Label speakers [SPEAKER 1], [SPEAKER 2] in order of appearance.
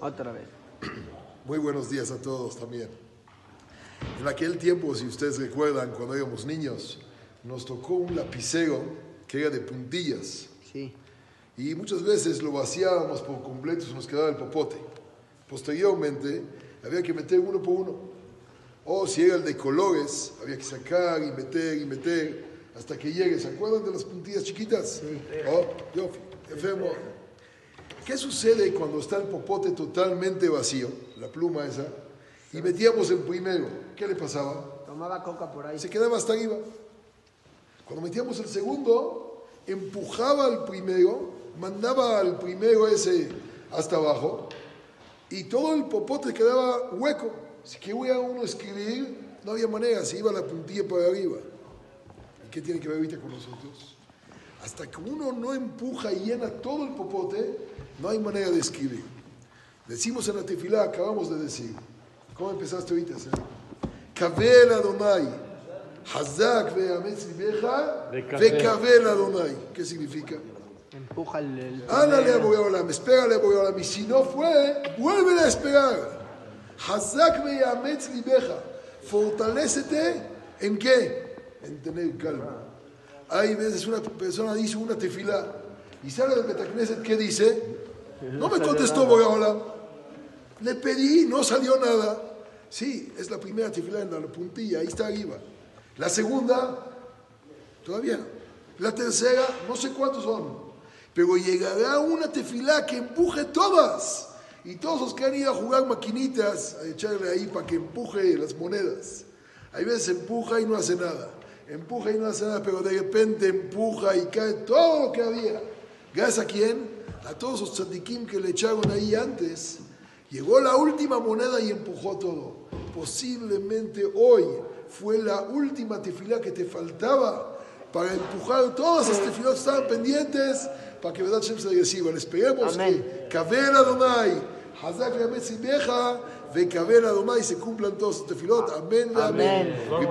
[SPEAKER 1] Otra vez.
[SPEAKER 2] Muy buenos días a todos también. En aquel tiempo, si ustedes recuerdan, cuando éramos niños, nos tocó un lapicero que era de puntillas.
[SPEAKER 1] Sí.
[SPEAKER 2] Y muchas veces lo vaciábamos por completo, se nos quedaba el popote. Posteriormente, había que meter uno por uno. O si era el de colores, había que sacar y meter y meter hasta que llegue. ¿Se acuerdan de las puntillas chiquitas? Sí. Oh, yo, enfermo. ¿Qué sucede cuando está el popote totalmente vacío, la pluma esa, y metíamos el primero? ¿Qué le pasaba?
[SPEAKER 1] Tomaba coca por ahí.
[SPEAKER 2] Se quedaba hasta arriba. Cuando metíamos el segundo, empujaba al primero, mandaba al primero ese hasta abajo, y todo el popote quedaba hueco. Si quería uno escribir, no había manera, se iba la puntilla para arriba. ¿Y qué tiene que ver ahorita con nosotros? Hasta que uno no empuja y llena todo el popote, no hay manera de escribir. Decimos en la tefilá, acabamos de decir. ¿Cómo empezaste ahorita? Kabel Adonai, Hazak ve'kabel Adonai. ¿Qué significa?
[SPEAKER 1] Empuja el. el
[SPEAKER 2] Ándale a espérale a. Y si no fue, vuelve a esperar. Hazak. Fortalécete en qué? En tener calma. Hay veces una persona dice una tefilá y sale del Betacneset, ¿qué dice? No me contestó Boreolam. Le pedí, no salió nada. Sí, es la primera tefilá en la puntilla, ahí está arriba. La segunda, todavía. La tercera, no sé cuántos son. Pero llegará una tefilá que empuje todas. Y todos los que han ido a jugar maquinitas, a echarle ahí para que empuje las monedas. Hay veces empuja y no hace nada. Empuja y no hace nada, pero de repente empuja y cae todo lo que había. Gracias a quién? A todos los tzadikim que le echaron ahí antes. Llegó la última moneda y empujó todo. Posiblemente hoy fue la última tefilá que te faltaba para empujar todas las tefilot que estaban pendientes para que verdad Shem se reciban. Esperemos
[SPEAKER 1] Amén.
[SPEAKER 2] que Kabel Adonai, Hazak Yametz Ibeja, ve Kabel Adonai se cumplan todos los tefilot. Amén, amén.
[SPEAKER 1] Amén.